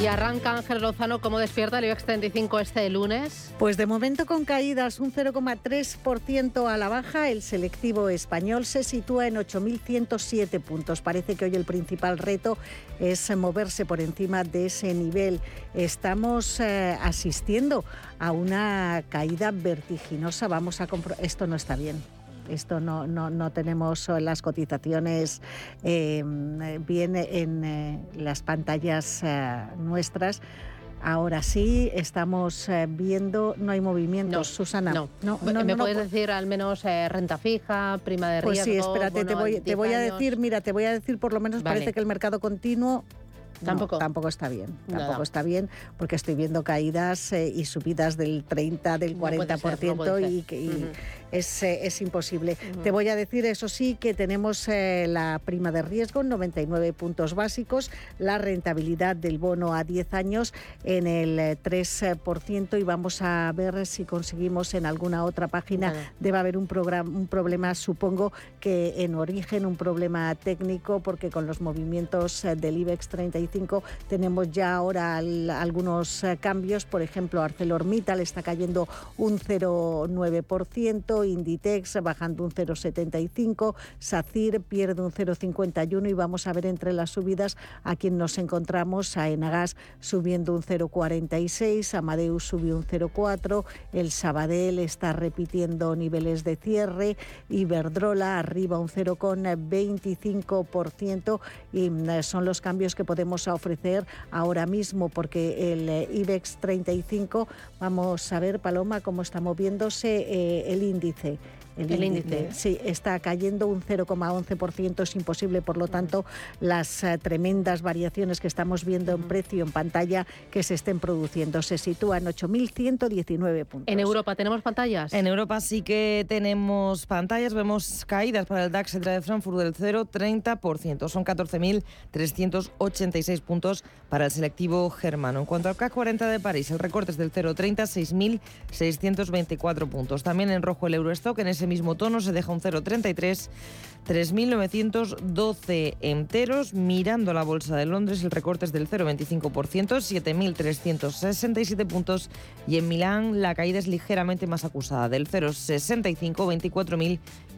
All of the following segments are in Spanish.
Y arranca Ángel Lozano, ¿cómo despierta el IBEX 35 este lunes? Pues de momento con caídas un 0,3% a la baja, el selectivo español se sitúa en 8.107 puntos. Parece que hoy el principal reto es moverse por encima de ese nivel. Estamos eh, asistiendo a una caída vertiginosa. Vamos a Esto no está bien esto no, no, tenemos las cotizaciones eh, bien en eh, las pantallas eh, nuestras. Ahora sí, estamos viendo, no hay movimientos, Susana. No, no, ¿Me puedes decir al menos renta fija, prima de riesgo? Pues sí, espérate, te voy, te voy a decir, mira, te voy a decir, por lo menos parece que el mercado continuo Tampoco. tampoco está bien. Tampoco está bien porque estoy viendo caídas y subidas del 30, del 40% y, y, es, eh, es imposible. Te voy a decir, eso sí, que tenemos eh, la prima de riesgo en 99 puntos básicos, la rentabilidad del bono a 10 años en el 3% eh, y vamos a ver si conseguimos en alguna otra página. Debe haber un, programa, un problema, supongo que en origen, un problema técnico, porque con los movimientos del IBEX 35 tenemos ya ahora algunos cambios. Por ejemplo, ArcelorMittal está cayendo un 0,9%. Inditex bajando un 0,75, SACIR pierde un 0,51 y vamos a ver entre las subidas a quien nos encontramos, a Enagas subiendo un 0,46, Amadeus subió un 0,4, el Sabadell está repitiendo niveles de cierre, Iberdrola arriba un 0,25% y mm, son los cambios que podemos ofrecer ahora mismo porque el eh, IBEX 35, vamos a ver Paloma cómo está moviéndose eh, el índice el, índice. Sí, está cayendo un 0,11%, es imposible, por lo tanto, las eh, tremendas variaciones que estamos viendo en precio en pantalla que se estén produciendo. Se sitúa en 8.119 puntos. ¿En Europa tenemos pantallas? En Europa sí que tenemos pantallas, vemos caídas para el DAX de Frankfurt del 0,30%, son 14.386 puntos para el selectivo germano. En cuanto al CAC 40 de París, el recorte es del 0,30, 6.624 puntos. También en rojo el Eurostock, en ese mismo tono se deja un 0,33, 3.912 enteros. Mirando la bolsa de Londres, el recorte es del 0,25%, 7.367 puntos. Y en Milán la caída es ligeramente más acusada, del 0,65,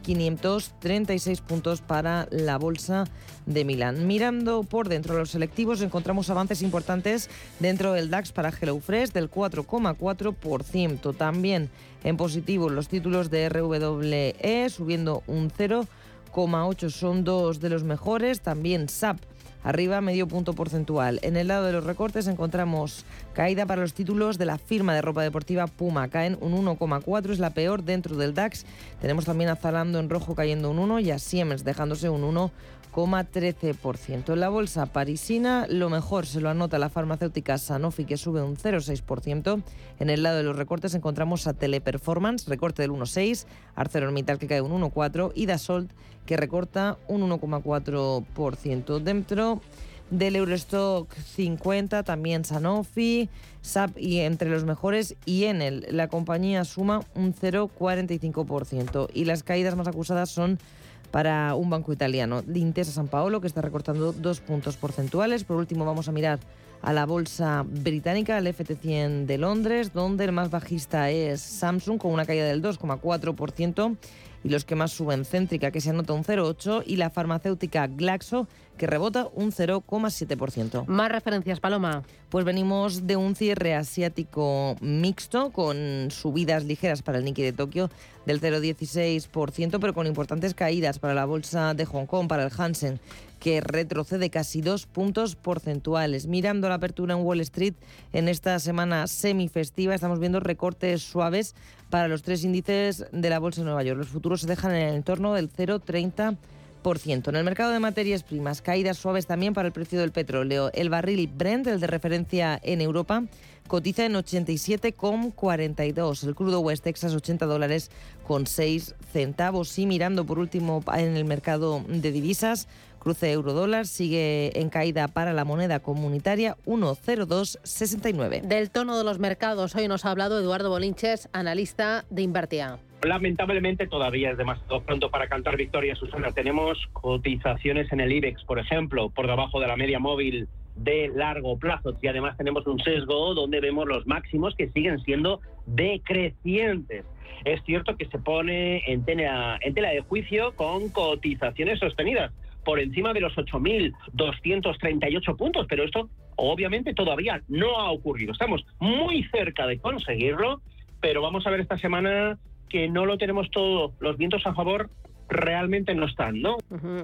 24.536 puntos para la bolsa de Milán. Mirando por dentro de los selectivos encontramos avances importantes dentro del DAX para HelloFresh del 4,4%. También en positivo los títulos de RWE subiendo un 0,8 son dos de los mejores. También SAP arriba medio punto porcentual. En el lado de los recortes encontramos caída para los títulos de la firma de ropa deportiva Puma, caen un 1,4, es la peor dentro del DAX. Tenemos también a Zalando en rojo cayendo un 1 y a Siemens dejándose un 1 13%. En la bolsa parisina, lo mejor se lo anota la farmacéutica Sanofi, que sube un 0,6%. En el lado de los recortes encontramos a Teleperformance, recorte del 1,6%, ArcelorMittal, que cae un 1,4%, y Dassault, que recorta un 1,4%. Dentro del Eurostock 50, también Sanofi, SAP y entre los mejores y Enel. La compañía suma un 0,45% y las caídas más acusadas son para un banco italiano. Intesa San Paolo, que está recortando dos puntos porcentuales. Por último, vamos a mirar a la bolsa británica, el FT100 de Londres, donde el más bajista es Samsung, con una caída del 2,4%, y los que más suben, Céntrica, que se anota un 0,8%, y la farmacéutica Glaxo, que rebota un 0,7%. Más referencias, Paloma. Pues venimos de un cierre asiático mixto con subidas ligeras para el Nikkei de Tokio del 0,16%, pero con importantes caídas para la bolsa de Hong Kong, para el Hansen, que retrocede casi dos puntos porcentuales. Mirando la apertura en Wall Street en esta semana semifestiva, estamos viendo recortes suaves para los tres índices de la bolsa de Nueva York. Los futuros se dejan en el entorno del 0,30%. En el mercado de materias primas, caídas suaves también para el precio del petróleo. El barril Brent, el de referencia en Europa, cotiza en 87,42. El crudo West Texas 80 dólares con 6 centavos. Y mirando por último en el mercado de divisas, cruce euro-dólar sigue en caída para la moneda comunitaria 1,0269. Del tono de los mercados, hoy nos ha hablado Eduardo Bolinches, analista de Invertia. Lamentablemente todavía es demasiado pronto para cantar victoria, Susana. Tenemos cotizaciones en el IBEX, por ejemplo, por debajo de la media móvil de largo plazo y además tenemos un sesgo donde vemos los máximos que siguen siendo decrecientes. Es cierto que se pone en tela, en tela de juicio con cotizaciones sostenidas por encima de los 8.238 puntos, pero esto obviamente todavía no ha ocurrido. Estamos muy cerca de conseguirlo, pero vamos a ver esta semana que no lo tenemos todo, los vientos a favor realmente no están, ¿no?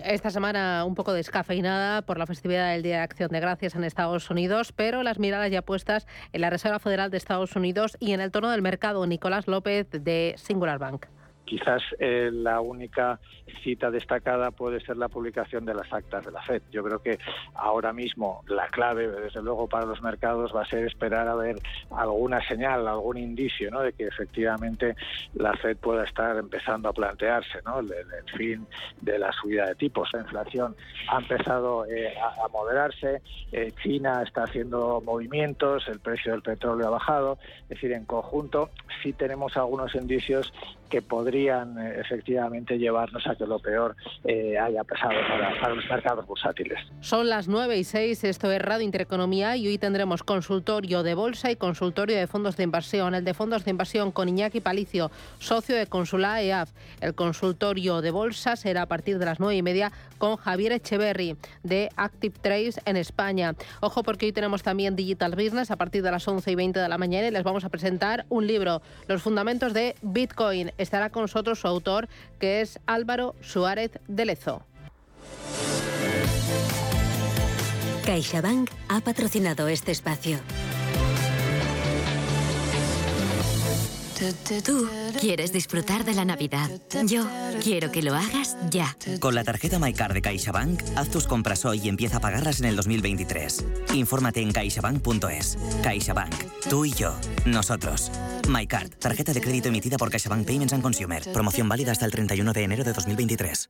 Esta semana un poco descafeinada por la festividad del Día de Acción de Gracias en Estados Unidos, pero las miradas ya puestas en la Reserva Federal de Estados Unidos y en el tono del mercado, Nicolás López de Singular Bank. Quizás eh, la única cita destacada puede ser la publicación de las actas de la FED. Yo creo que ahora mismo la clave, desde luego, para los mercados va a ser esperar a ver alguna señal, algún indicio ¿no? de que efectivamente la FED pueda estar empezando a plantearse ¿no? el, fin de la subida de tipos. La inflación ha empezado eh, a, moderarse, eh, China está haciendo movimientos, el precio del petróleo ha bajado, es decir, en conjunto sí tenemos algunos indicios que podrían eh, efectivamente llevarnos a que lo peor eh, haya pasado para, los mercados bursátiles. Son las 9 y 6, esto es Radio Intereconomía y hoy tendremos consultorio de bolsa y consultorio de fondos de inversión. El de fondos de inversión con Iñaki Palicio, socio de Consula EAF. El consultorio de bolsa será a partir de las 9 y media con Javier Echeverry de Active Trades en España. Ojo porque hoy tenemos también Digital Business a partir de las 11 y 20 de la mañana y les vamos a presentar un libro, Los Fundamentos de Bitcoin estará con nosotros su autor, que es Álvaro Suárez de Lezo. CaixaBank ha patrocinado este espacio. Tú quieres disfrutar de la Navidad. Yo quiero que lo hagas ya. Con la tarjeta MyCard de CaixaBank, haz tus compras hoy y empieza a pagarlas en el 2023. Infórmate en caixabank.es. CaixaBank. Tú y yo. Nosotros. MyCard. Tarjeta de crédito emitida por CaixaBank Payments and Consumer. Promoción válida hasta el 31 de enero de 2023.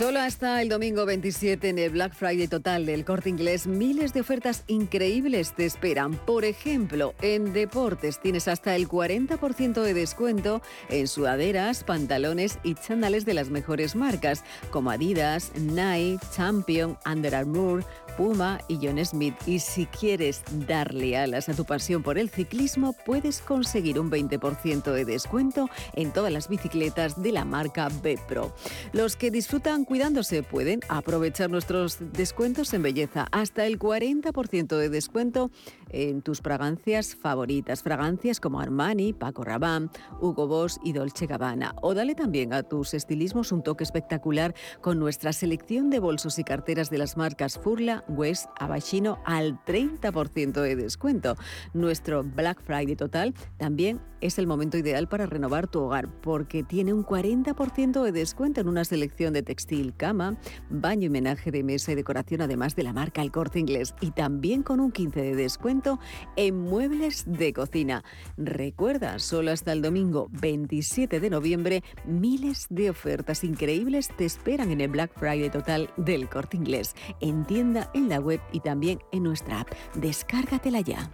Solo hasta el domingo 27 en el Black Friday total del corte inglés, miles de ofertas increíbles te esperan. Por ejemplo, en deportes tienes hasta el 40% de descuento en sudaderas, pantalones y chándales de las mejores marcas, como Adidas, Nike, Champion, Under Armour, Puma y John Smith. Y si quieres darle alas a tu pasión por el ciclismo, puedes conseguir un 20% de descuento en todas las bicicletas de la marca B-Pro. Los que disfrutan cuidándose pueden aprovechar nuestros descuentos en belleza. Hasta el 40% de descuento en tus fragancias favoritas. Fragancias como Armani, Paco Rabanne, Hugo Boss y Dolce Gabbana. O dale también a tus estilismos un toque espectacular con nuestra selección de bolsos y carteras de las marcas Furla, West, Abashino al 30% de descuento. Nuestro Black Friday total también es el momento ideal para renovar tu hogar porque tiene un 40% de descuento en una selección de textil, cama, baño y menaje de mesa y decoración además de la marca El Corte Inglés y también con un 15% de descuento en muebles de cocina. Recuerda, solo hasta el domingo 27 de noviembre, miles de ofertas increíbles te esperan en el Black Friday total del Corte Inglés, en tienda, en la web y también en nuestra app. Descárgatela ya.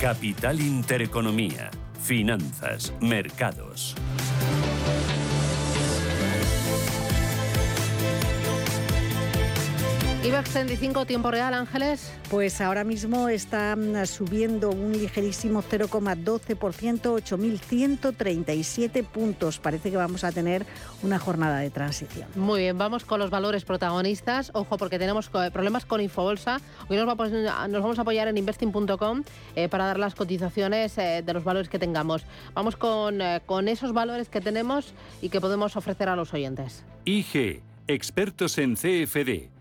Capital Intereconomía, Finanzas, Mercados. IBEX 35, tiempo real, Ángeles. Pues ahora mismo está subiendo un ligerísimo 0,12%, 8.137 puntos. Parece que vamos a tener una jornada de transición. Muy bien, vamos con los valores protagonistas. Ojo, porque tenemos problemas con Infobolsa. Hoy nos, vamos a apoyar en investing.com eh, para dar las cotizaciones eh, de los valores que tengamos. Vamos con, eh, con esos valores que tenemos y que podemos ofrecer a los oyentes. IG, expertos en CFD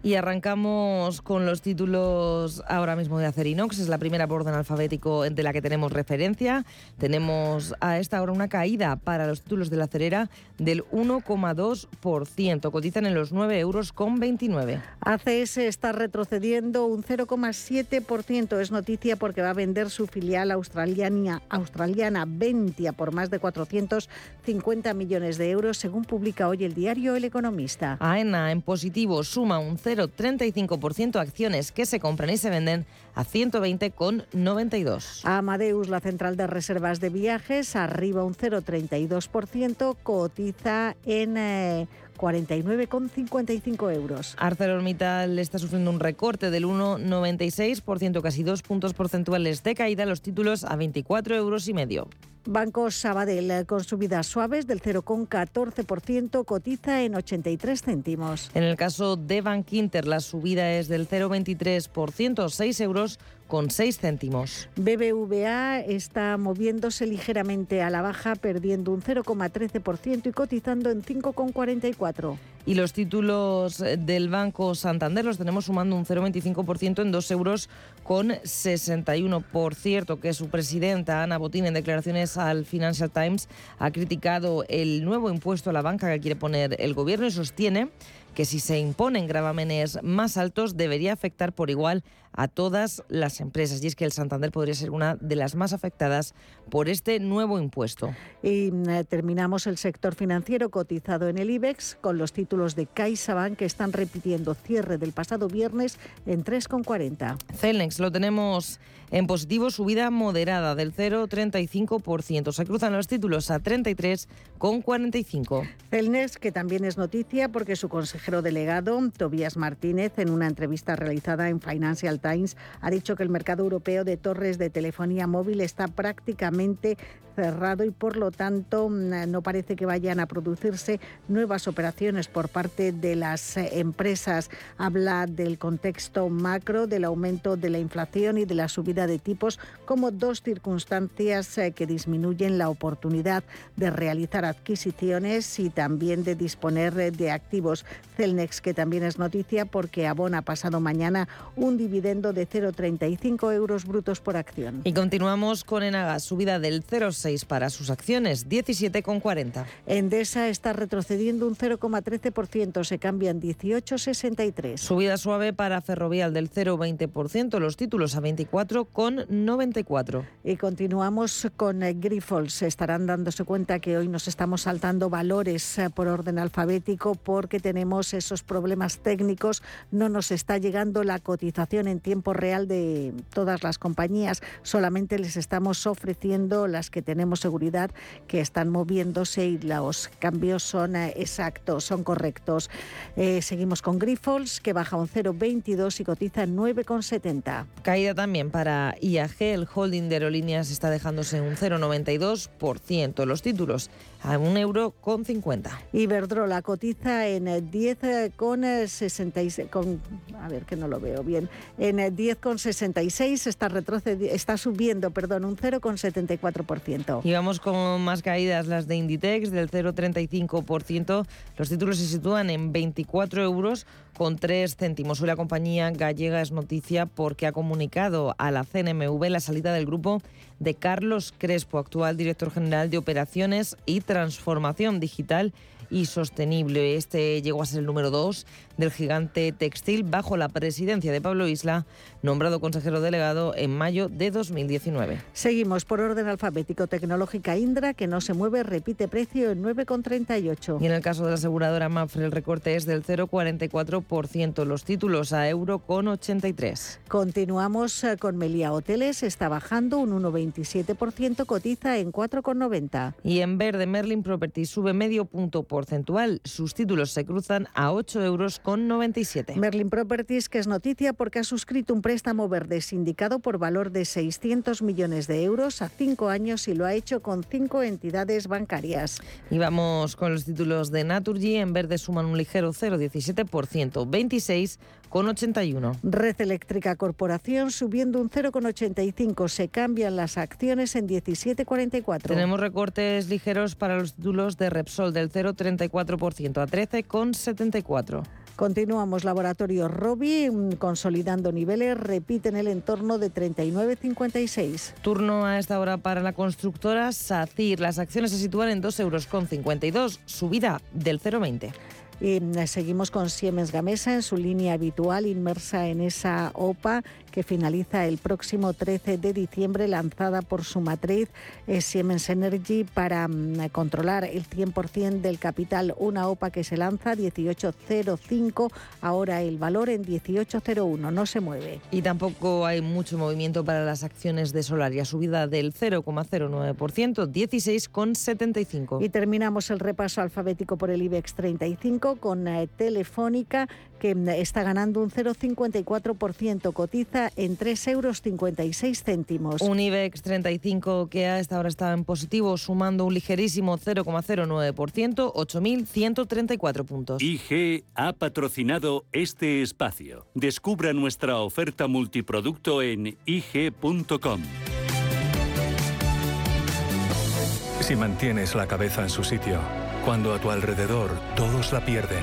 Y arrancamos con los títulos ahora mismo de Acerinox. Es la primera por orden alfabético de la que tenemos referencia. Tenemos a esta hora una caída para los títulos de la acerera del 1,2%. Cotizan en los 9 euros con 29. ACS está retrocediendo un 0,7%. Es noticia porque va a vender su filial australiana, australiana Ventia por más de 450 millones de euros, según publica hoy el diario El Economista. AENA en positivo suma un 0,35% acciones que se compran y se venden a 120,92. Amadeus, la central de reservas de viajes, arriba un 0,32%, cotiza en... Eh, 49,55 euros. ArcelorMittal está sufriendo un recorte del 1,96%, casi dos puntos porcentuales de caída, los títulos a 24 euros y medio. Banco Sabadell, con subidas suaves del 0,14%, cotiza en 83 céntimos. En el caso de Bank Inter, la subida es del 0,23%, 6 euros con 6 céntimos. BBVA está moviéndose ligeramente a la baja, perdiendo un 0,13% y cotizando en 5,44. Y los títulos del Banco Santander los tenemos sumando un 0,25% en 2 euros con 61. Por cierto, que su presidenta, Ana Botín, en declaraciones al Financial Times, ha criticado el nuevo impuesto a la banca que quiere poner el gobierno y sostiene que si se imponen gravámenes más altos debería afectar por igual a todas las empresas. Y es que el Santander podría ser una de las más afectadas por este nuevo impuesto. Y eh, terminamos el sector financiero cotizado en el IBEX con los títulos de CaixaBank que están repitiendo cierre del pasado viernes en 3,40. Celnex lo tenemos en positivo, subida moderada del 0,35%. Se cruzan los títulos a 33,45. Celnex, que también es noticia porque su consejero delegado, Tobías Martínez, en una entrevista realizada en Financial Times, ha dicho que el mercado europeo de torres de telefonía móvil está prácticamente cerrado y por lo tanto mm, no parece que vayan a producirse nuevas operaciones por parte de las eh, empresas. Habla del contexto macro, del aumento de la inflación y de la subida de tipos como dos circunstancias eh, que disminuyen la oportunidad de realizar adquisiciones y también de disponer eh, de activos. Celnex, que también es noticia porque abona pasado mañana un dividendo de 0,35 euros brutos por acción. Y continuamos con Enagas, subida del 0,6 para sus acciones, 17,40. Endesa está retrocediendo un 0,13%, se cambian 18,63. Subida suave para Ferrovial del 0,20%, los títulos a 24,94. Y continuamos con eh, Grifols. Estarán dándose cuenta que hoy nos estamos saltando valores eh, por orden alfabético porque tenemos esos problemas técnicos. No nos está llegando la cotización en tiempo real de todas las compañías. Solamente les estamos ofreciendo las que tenemos tenemos seguridad que están moviéndose y los cambios son eh, exactos, son correctos. Eh, seguimos con Grifols, que baja un 0,22 y cotiza en 9,70. Caída también para IAG, el holding de aerolíneas está dejándose un 0,92%. Los títulos a un euro con 50. Iberdrola cotiza en 10 eh, con 66, con, a ver que no lo veo bien, en 10 con 66 está, está subiendo, perdón, un 0,74%. Y vamos con más caídas, las de Inditex del 0,35%. Los títulos se sitúan en 24 euros con 3 céntimos. Hoy la compañía gallega es noticia porque ha comunicado a la CNMV la salida del grupo de Carlos Crespo, actual director general de Operaciones y Transformación Digital y sostenible. Este llegó a ser el número dos del gigante textil bajo la presidencia de Pablo Isla, nombrado consejero delegado en mayo de 2019. Seguimos por orden alfabético tecnológica Indra, que no se mueve, repite precio en 9,38. Y en el caso de la aseguradora Mafre, el recorte es del 0,44%. Los títulos a euro con 83. Continuamos eh, con Melia Hoteles, está bajando un 1,27%, cotiza en 4,90. Y en verde, Merlin Properties sube medio punto porcentual. Sus títulos se cruzan a 8 euros con 97. Merlin Properties, que es noticia porque ha suscrito un préstamo verde sindicado por valor de 600 millones de euros a cinco años y lo ha hecho con cinco entidades bancarias. Y vamos con los títulos de Naturgy. En verde suman un ligero 0,17%, 26 con 81. Red Eléctrica Corporación subiendo un 0,85. Se cambian las acciones en 17,44. Tenemos recortes ligeros para los títulos de Repsol del 0,34% a 13,74. Continuamos. Laboratorio Robi mm, consolidando niveles, repiten el entorno de 39,56. Turno a esta hora para la constructora SACIR. Las acciones se sitúan en 2,52 euros, subida del 0,20. Y mm, seguimos con Siemens Gamesa en su línea habitual, inmersa en esa OPA que finaliza el próximo 13 de diciembre, lanzada por su matriz eh, Siemens Energy para mm, controlar el 100% del capital. Una OPA que se lanza 18.05, ahora el valor en 18.01, no se mueve. Y tampoco hay mucho movimiento para las acciones de Solaria, subida del 0,09%, 16,75. Y terminamos el repaso alfabético por el IBEX 35 con eh, Telefónica que está ganando un 0,54%, cotiza en 3,56 euros. Céntimos. Un IBEX 35 que a esta hora está en positivo, sumando un ligerísimo 0,09%, 8.134 puntos. IG ha patrocinado este espacio. Descubra nuestra oferta multiproducto en IG.com. Si mantienes la cabeza en su sitio, cuando a tu alrededor todos la pierden,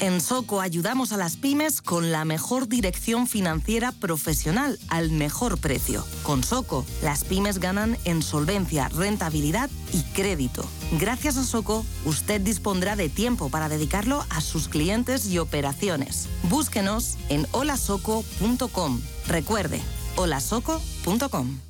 En Soco ayudamos a las pymes con la mejor dirección financiera profesional al mejor precio. Con Soco, las pymes ganan en solvencia, rentabilidad y crédito. Gracias a Soco, usted dispondrá de tiempo para dedicarlo a sus clientes y operaciones. Búsquenos en holasoco.com. Recuerde, holasoco.com.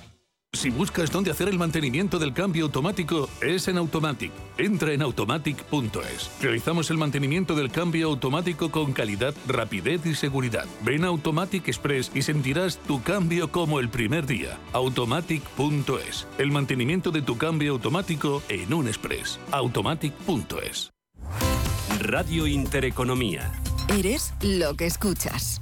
Si buscas dónde hacer el mantenimiento del cambio automático, es en Automatic. Entra en automatic.es. Realizamos el mantenimiento del cambio automático con calidad, rapidez y seguridad. Ven a Automatic Express y sentirás tu cambio como el primer día. Automatic.es. El mantenimiento de tu cambio automático en un express. Automatic.es. Radio Intereconomía. Eres lo que escuchas.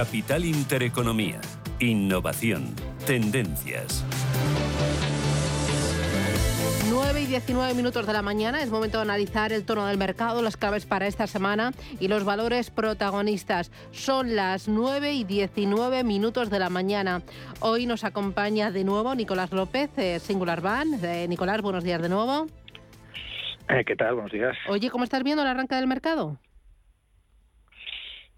Capital Intereconomía. Innovación. Tendencias. 9 y 19 minutos de la mañana es momento de analizar el tono del mercado, las claves para esta semana y los valores protagonistas. Son las 9 y 19 minutos de la mañana. Hoy nos acompaña de nuevo Nicolás López, Singular Van. Eh, Nicolás, buenos días de nuevo. Eh, ¿Qué tal? Buenos días. Oye, ¿cómo estás viendo el arranque del mercado?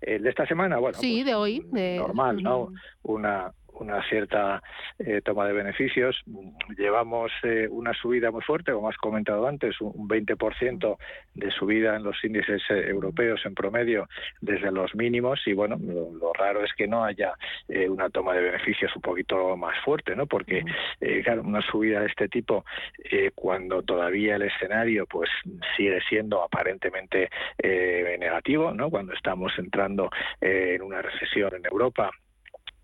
El de esta semana, bueno. Sí, pues, de hoy. Normal, ¿no? Una, una cierta eh, toma de beneficios. Llevamos eh, una subida muy fuerte, como has comentado antes, un 20% de subida en los índices eh, europeos en promedio desde los mínimos y bueno, lo, raro es que no haya una toma de beneficios un poquito más fuerte, ¿no? Porque claro, una subida de este tipo cuando todavía el escenario pues sigue siendo aparentemente negativo, ¿no? Cuando estamos entrando en una recesión en Europa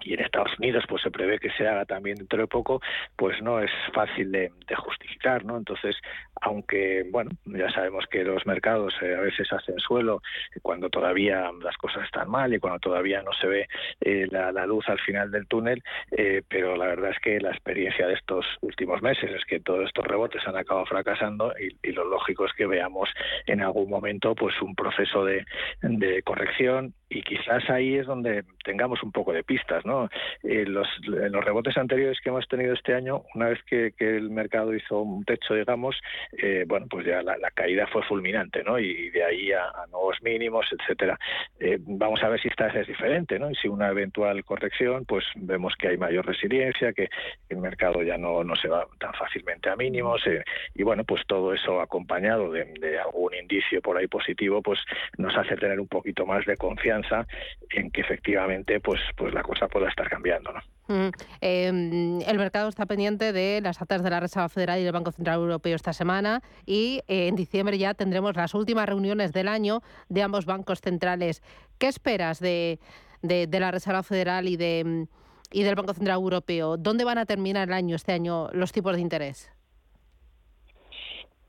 y en Estados Unidos pues se prevé que se haga también dentro de poco, pues no es fácil de, justificar, ¿no? Entonces, aunque, bueno, ya sabemos que los mercados eh, a veces hacen suelo cuando todavía las cosas están mal y cuando todavía no se ve eh, la, luz al final del túnel, eh, pero la verdad es que la experiencia de estos últimos meses es que todos estos rebotes han acabado fracasando y, lo lógico es que veamos en algún momento pues un proceso de, de corrección y quizás ahí es donde tengamos un poco de pistas. Eh, los, en los rebotes anteriores que hemos tenido este año, una vez que, el mercado hizo un techo, digamos, eh, bueno, pues ya la, caída fue fulminante, ¿no? Y de ahí a, nuevos mínimos, etcétera. Eh, vamos a ver si esta vez es diferente, ¿no? Y si una eventual corrección, pues vemos que hay mayor resiliencia, que el mercado ya no, no se va tan fácilmente a mínimos, y bueno, pues todo eso acompañado de, de algún indicio por ahí positivo, pues nos hace tener un poquito más de confianza en que efectivamente pues, pues la cosa pueda estar cambiando. ¿no? Mm, em, el mercado está pendiente de las actas de la Reserva Federal y del Banco Central Europeo esta semana y eh, en diciembre ya tendremos las últimas reuniones del año de ambos bancos centrales. ¿Qué esperas de, de, la Reserva Federal y, de, y del Banco Central Europeo? ¿Dónde van a terminar el año, este año, los tipos de interés?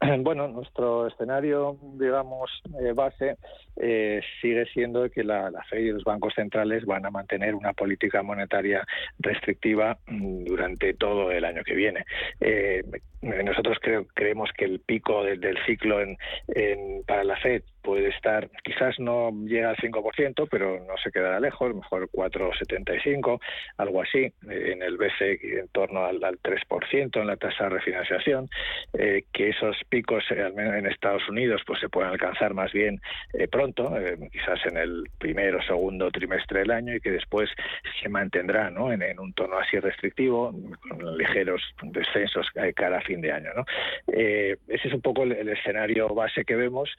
Bueno, nuestro escenario, digamos, eh, base eh, sigue siendo que la, la FED y los bancos centrales van a mantener una política monetaria restrictiva mm, durante todo el año que viene. Eh, nosotros creemos que el pico del ciclo en, para la FED puede estar, quizás no llega al 5%, pero no se quedará lejos, mejor 4,75, algo así, en el BCE en torno al, 3% en la tasa de refinanciación, eh, que esos picos, eh, en Estados Unidos, pues se pueden alcanzar más bien eh, pronto, quizás en el primero o segundo trimestre del año, y que después se mantendrá ¿no? en, un tono así restrictivo, con ligeros descensos cada fin de año. ¿no? ese es un poco el escenario base que vemos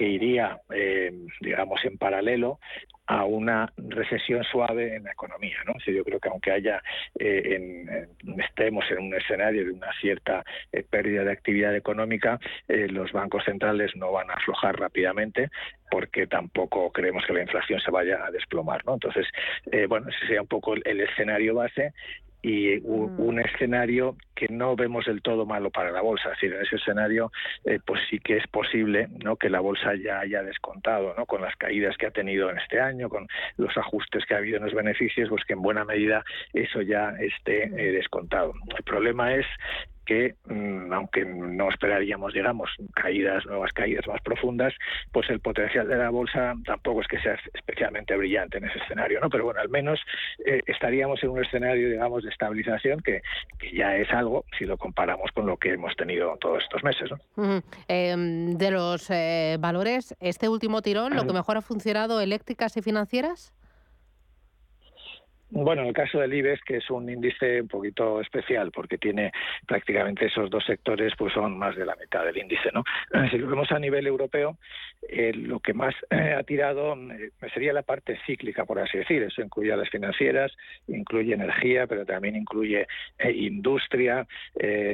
que iría, eh, digamos, en paralelo a una recesión suave en la economía. ¿no? yo creo que aunque haya eh, estemos en un escenario de una cierta eh, pérdida de actividad económica, los bancos centrales no van a aflojar rápidamente porque tampoco creemos que la inflación se vaya a desplomar. ¿no? Entonces, bueno, ese sería un poco el escenario base y mm. un, escenario que no vemos del todo malo para la bolsa. Es decir, en ese escenario, eh, pues sí que es posible ¿no? que la bolsa ya haya descontado, ¿no? con las caídas que ha tenido en este año, con los ajustes que ha habido en los beneficios, pues que en buena medida eso ya esté eh, descontado. El problema es que, mm, aunque no esperaríamos, digamos, caídas, nuevas caídas más profundas, pues el potencial de la bolsa tampoco es que sea especialmente brillante en ese escenario, ¿no? Pero bueno, al menos eh, estaríamos en un escenario, digamos, de estabilización que, ya es algo si lo comparamos con lo que hemos tenido todos estos meses, ¿no? Em, de los eh, valores, este último tirón, ¿lo que mejor ha funcionado eléctricas y financieras? Bueno, en el caso del IBEX, que es un índice un poquito especial, porque tiene prácticamente esos dos sectores, pues son más de la mitad del índice, ¿no? Si lo vemos a nivel europeo, eh, lo que más eh, ha tirado eh, sería la parte cíclica, por así decir. Eso incluye a las financieras, incluye energía, pero también incluye industria,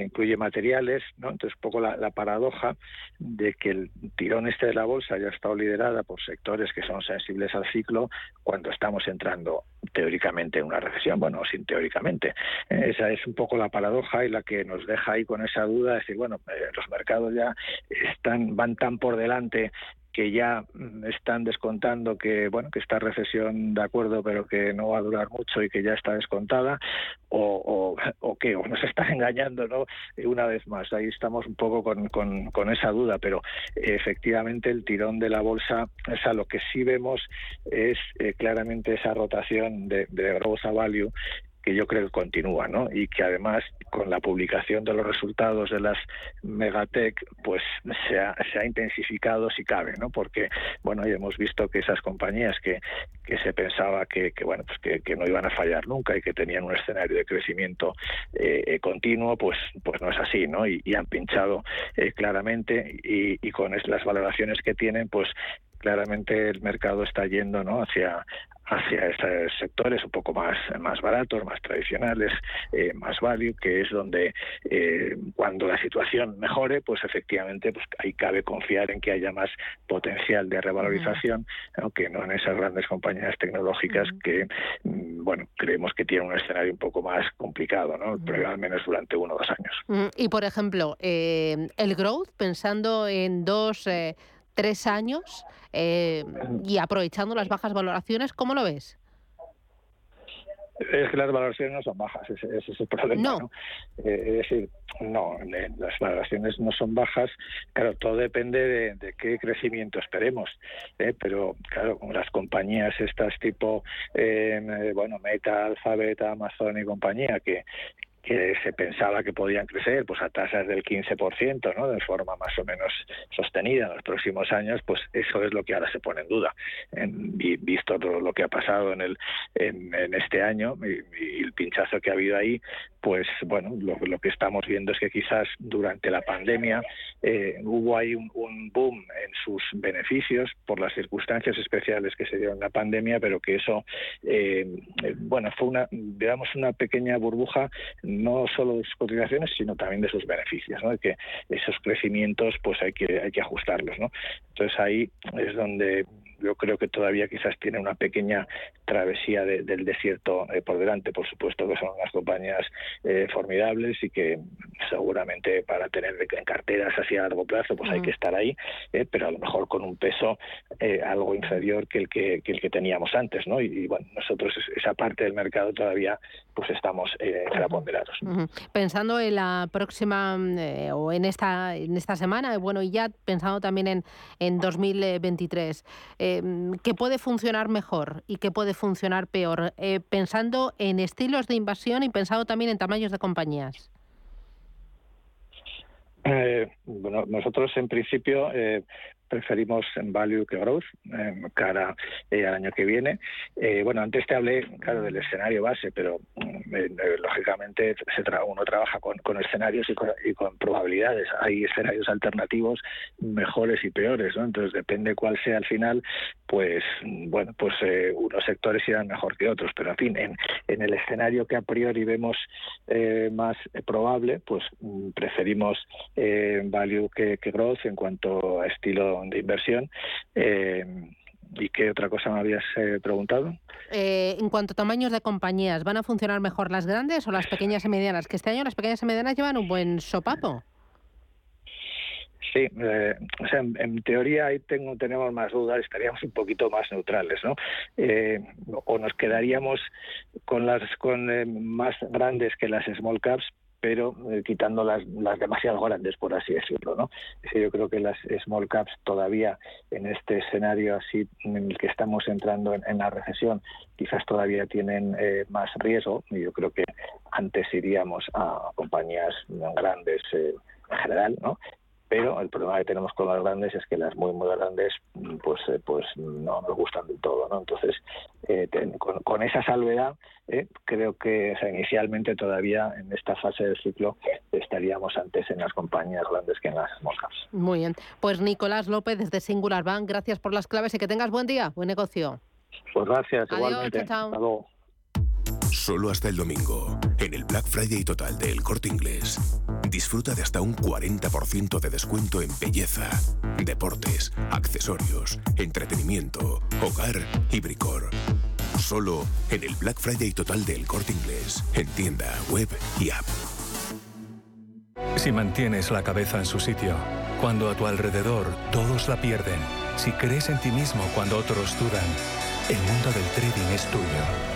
incluye materiales, ¿no? Entonces, un poco la, la, paradoja de que el tirón este de la bolsa ya ha estado liderada por sectores que son sensibles al ciclo cuando estamos entrando teóricamente en una recesión, bueno, sin teóricamente. Esa es un poco la paradoja y la que nos deja ahí con esa duda de decir, bueno, eh, los mercados ya están van tan por delante que ya mm, están descontando que bueno que esta recesión de acuerdo pero que no va a durar mucho y que ya está descontada o, o, o qué o nos están engañando no una vez más ahí estamos un poco con, con, esa duda pero efectivamente el tirón de la bolsa o sea lo que sí vemos es eh, claramente esa rotación de, de a value que yo creo que continúa, ¿no? Y que además con la publicación de los resultados de las Megatech, pues se ha, se ha intensificado si cabe, ¿no? Porque, bueno, ya hemos visto que esas compañías que, que se pensaba que, que bueno, pues que, que, no iban a fallar nunca y que tenían un escenario de crecimiento eh, eh continuo, pues, pues no es así, ¿no? Y, y han pinchado eh, claramente y, y con las valoraciones que tienen, pues claramente el mercado está yendo ¿no? hacia hacia estos sectores un poco más más baratos, más tradicionales, eh, más value, que es donde eh, cuando la situación mejore, pues efectivamente pues ahí cabe confiar en que haya más potencial de revalorización, aunque no en esas grandes compañías tecnológicas que mm, bueno creemos que tienen un escenario un poco más complicado, ¿no? Pero al menos durante uno o dos años. Y por ejemplo, eh, el growth, pensando en dos tres años eh, y aprovechando las bajas valoraciones, ¿cómo lo ves? Es que las valoraciones no son bajas, ese, es el problema. No. Eh, es decir, no, las valoraciones no son bajas. Claro, todo depende de, qué crecimiento esperemos. ¿eh? Pero, claro, con las compañías estas tipo, bueno, Meta, Alphabet, Amazon y compañía, que, que se pensaba que podían crecer pues a tasas del 15%, ¿no? de forma más o menos sostenida en los próximos años, pues eso es lo que ahora se pone en duda. En, visto todo lo que ha pasado en, el, en, este año y, el pinchazo que ha habido ahí, pues bueno, lo, que estamos viendo es que quizás durante la pandemia eh, hubo ahí un, boom en sus beneficios por las circunstancias especiales que se dieron en la pandemia, pero que eso, eh, bueno, fue una, digamos, una pequeña burbuja no solo de sus cotizaciones, sino también de sus beneficios, ¿no? que esos crecimientos pues hay que, hay que ajustarlos. ¿no? Entonces ahí es donde yo creo que todavía quizás tiene una pequeña travesía del desierto eh, por delante. Por supuesto que son unas compañías eh, formidables y que seguramente para tener en carteras así a largo plazo pues hay que estar ahí, eh, pero a lo mejor con un peso algo inferior que el que, el que teníamos antes, ¿no? Y, bueno, nosotros esa parte del mercado todavía pues estamos infraponderados. Pensando en la próxima o en esta en esta semana, bueno, y ya pensando también en, en 2023, Em, que puede funcionar mejor y que puede funcionar peor, eh, pensando en estilos de invasión y pensando también en tamaños de compañías? Eh, bueno, nosotros en principio eh, preferimos en value que growth cara eh, al año que viene. Eh, bueno, antes te hablé, claro, del escenario base, pero mm, eh, lógicamente se uno trabaja con, escenarios y con, probabilidades. Hay escenarios alternativos mejores y peores, ¿no? Entonces depende cuál sea al final, pues mm, bueno, pues unos sectores irán mejor que otros, pero en fin, en, en el escenario que a priori vemos más probable, pues mm, preferimos value que, que growth en cuanto a estilo de inversión. Eh, ¿Y qué otra cosa me habías eh, preguntado? Eh, en cuanto a tamaños de compañías, ¿van a funcionar mejor las grandes o las pequeñas y medianas? Que este año las pequeñas y medianas llevan un buen sopapo. Sí, o sea, en, teoría ahí tengo, tenemos más dudas, estaríamos un poquito más neutrales, ¿no? o nos quedaríamos con las con más grandes que las small caps, pero eh, quitando las, las demasiado grandes, por así decirlo. ¿no? yo creo que las small caps todavía en este escenario así en el que estamos entrando en, la recesión, quizás todavía tienen eh, más riesgo y yo creo que antes iríamos a compañías grandes eh, en general, ¿no? Pero el problema que tenemos con las grandes es que las muy muy grandes pues eh, pues no nos gustan del todo no entonces eh, con, esa salvedad eh, creo que inicialmente todavía en esta fase del ciclo estaríamos antes en las compañías grandes que en las moscas muy bien. Pues Nicolás López desde Singular Bank gracias por las claves y que tengas buen día buen negocio. Pues gracias igualmente Solo hasta el domingo, en el Black Friday total del Corte Inglés. Disfruta de hasta un 40% de descuento en belleza, deportes, accesorios, entretenimiento, hogar y bricor. Solo en el Black Friday total del Corte Inglés, en tienda, web y app. Si mantienes la cabeza en su sitio, cuando a tu alrededor todos la pierden, Si crees en ti mismo cuando otros dudan, el mundo del trading es tuyo.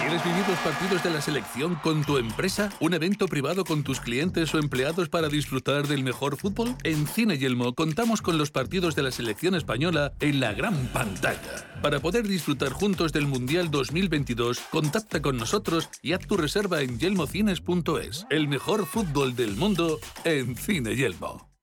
¿Quieres vivir los partidos de la selección con tu empresa? ¿Un evento privado con tus clientes o empleados para disfrutar del mejor fútbol? En Cine Yelmo contamos con los partidos de la selección española en la gran pantalla. Para poder disfrutar juntos del Mundial 2022, contacta con nosotros y haz tu reserva en yelmocines.es. El mejor fútbol del mundo en Cine Yelmo.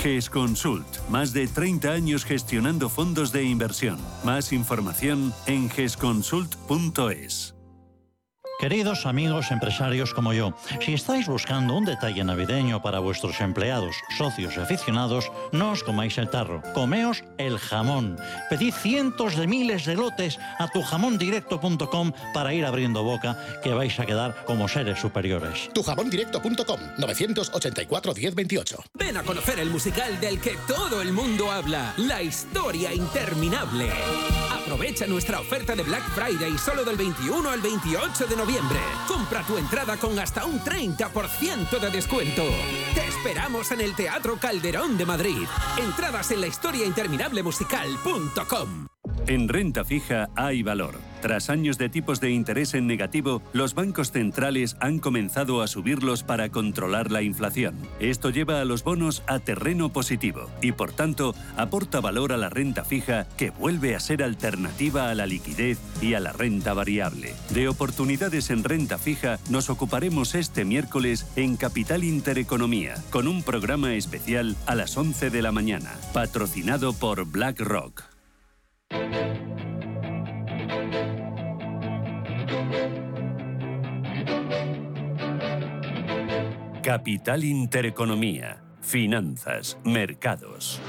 GESConsult. Más de 30 años gestionando fondos de inversión. Más información en gesconsult.es. Queridos amigos empresarios como yo, si estáis buscando un detalle navideño para vuestros empleados, socios y aficionados, no os comáis el tarro, comeos el jamón. Pedid cientos de miles de lotes a tujamondirecto.com para ir abriendo boca, que vais a quedar como seres superiores. Tujamondirecto.com 984 1028. Ven a conocer el musical del que todo el mundo habla, La historia interminable. Aprovecha nuestra oferta de Black Friday solo del 21 al 28 de noviembre. Compra tu entrada con hasta un 30% de descuento. Te esperamos en el Teatro Calderón de Madrid. Entradas en la historia interminable musical.com. En renta fija hay valor. Tras años de tipos de interés en negativo, los bancos centrales han comenzado a subirlos para controlar la inflación. Esto lleva a los bonos a terreno positivo y por tanto aporta valor a la renta fija que vuelve a ser alternativa a la liquidez y a la renta variable. De oportunidades en renta fija nos ocuparemos este miércoles en Capital Intereconomía con un programa especial a las 11 de la mañana, patrocinado por BlackRock. Capital Intereconomía. Finanzas, mercados.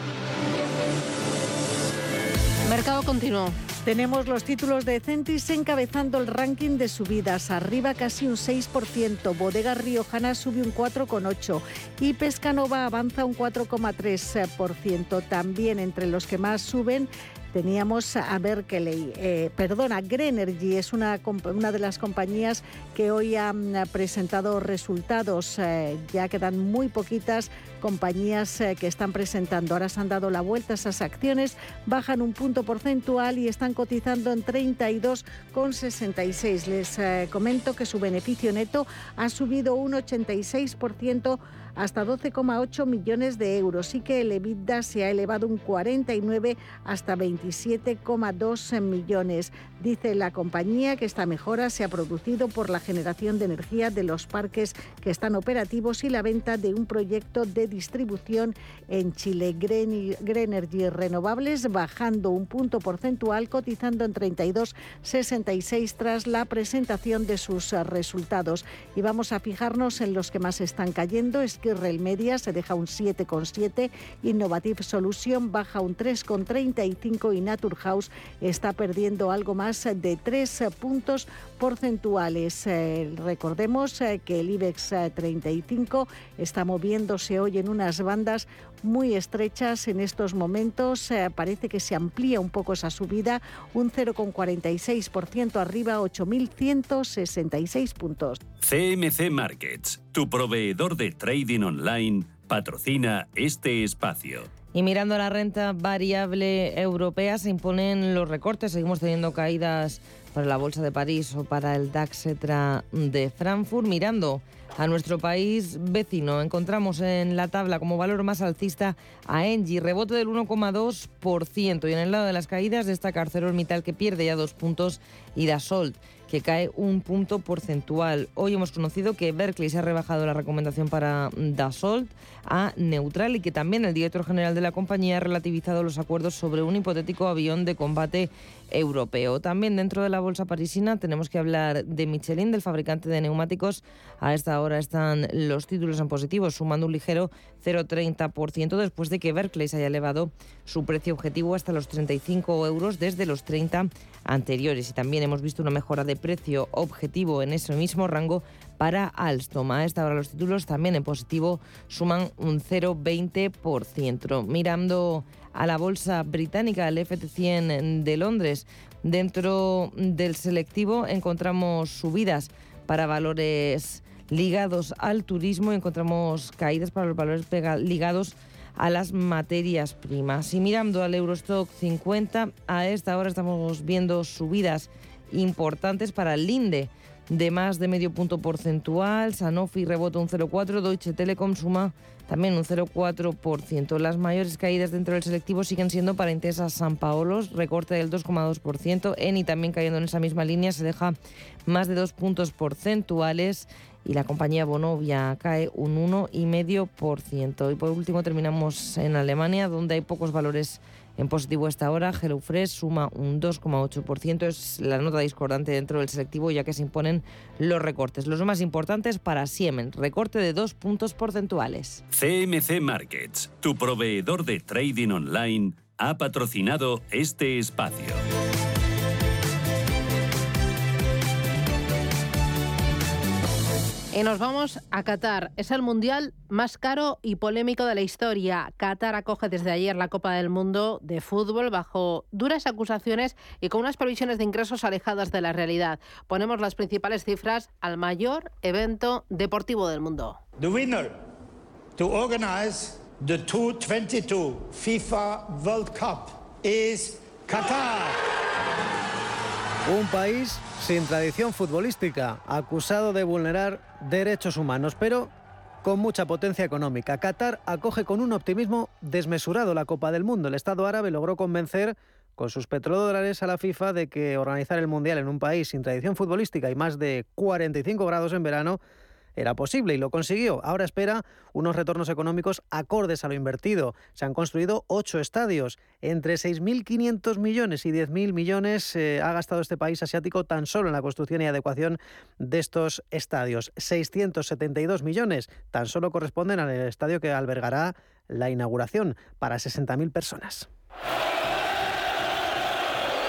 Mercado continuo. Tenemos los títulos de Centis encabezando el ranking de subidas, arriba casi un 6%, Bodega Riojana sube un 4,8% y Pescanova avanza un 4,3%. También entre los que más suben teníamos a Berkeley, eh, perdona, Greenergy es una, una de las compañías que hoy han presentado resultados. Eh, ya quedan muy poquitas compañías eh, que están presentando. Ahora se han dado la vuelta esas acciones, bajan un punto porcentual y están cotizando en 32,66. Les comento que su beneficio neto ha subido un 86% hasta 12,8 millones de euros y que el EBITDA se ha elevado un 49 hasta 27,2 millones. Dice la compañía que esta mejora se ha producido por la generación de energía de los parques que están operativos y la venta de un proyecto de distribución en Chile. Greenergy Renovables bajando un punto porcentual, cotizando en 32,66 tras la presentación de sus resultados. Y vamos a fijarnos en los que más están cayendo. Skirrel Media se deja un 7,7, Innovative Solution baja un 3,35 y Naturhaus está perdiendo algo más de 3 puntos porcentuales. Eh, recordemos eh, que el IBEX 35 eh, está moviéndose hoy en unas bandas muy estrechas en estos momentos. parece que se amplía un poco esa subida, un 0,46% arriba, 8.166 puntos. CMC Markets, tu proveedor de trading online, patrocina este espacio. Y mirando la renta variable europea se imponen los recortes, seguimos teniendo caídas para la Bolsa de París o para el DAX de Frankfurt. Mirando a nuestro país vecino, encontramos en la tabla como valor más alcista a Engie, rebote del 1,2%. Y en el lado de las caídas destaca ArcelorMittal que pierde ya dos puntos y Dassault que cae un punto porcentual. Hoy hemos conocido que Berkeley se ha rebajado la recomendación para Dassault a neutral y que también el director general de la compañía ha relativizado los acuerdos sobre un hipotético avión de combate europeo. También dentro de la bolsa parisina tenemos que hablar de Michelin, del fabricante de neumáticos. A esta hora están los títulos en positivo, sumando un ligero 0,30% después de que Berkeley se haya elevado su precio objetivo hasta los 35 euros desde los 30 anteriores. Y también hemos visto una mejora de precio objetivo en ese mismo rango para Alstom. A esta hora los títulos también en positivo suman un 0,20%. Mirando a la bolsa británica, el FT100 de Londres, dentro del selectivo encontramos subidas para valores ligados al turismo, encontramos caídas para los valores ligados a las materias primas. Y mirando al Eurostock 50, a esta hora estamos viendo subidas importantes para el Linde de más de medio punto porcentual, Sanofi rebota un 0,4, Deutsche Telekom suma también un 0,4%. Las mayores caídas dentro del selectivo siguen siendo para Intesa San Paolos, recorte del 2,2%, Eni también cayendo en esa misma línea, se deja más de dos puntos porcentuales y la compañía Bonovia cae un 1,5%. Y por último terminamos en Alemania, donde hay pocos valores en positivo esta hora, HelloFresh suma un 2,8%. Es la nota discordante dentro del selectivo ya que se imponen los recortes. Los más importantes para Siemens, recorte de dos puntos porcentuales. CMC Markets, tu proveedor de trading online, ha patrocinado este espacio. Y nos vamos a Qatar. Es el mundial más caro y polémico de la historia. Qatar acoge desde ayer la Copa del Mundo de fútbol bajo duras acusaciones y con unas previsiones de ingresos alejadas de la realidad. Ponemos las principales cifras al mayor evento deportivo del mundo. The winner to organize the 2022 FIFA World Cup is Qatar. Un país sin tradición futbolística, acusado de vulnerar derechos humanos, pero con mucha potencia económica. Qatar acoge con un optimismo desmesurado la Copa del Mundo. El Estado árabe logró convencer con sus petrodólares a la FIFA de que organizar el Mundial en un país sin tradición futbolística y más de 45 grados en verano era posible y lo consiguió. Ahora espera unos retornos económicos acordes a lo invertido. Se han construido ocho estadios. Entre 6.500 millones y 10.000 millones eh, ha gastado este país asiático tan solo en la construcción y adecuación de estos estadios. 672 millones tan solo corresponden al estadio que albergará la inauguración para 60.000 personas.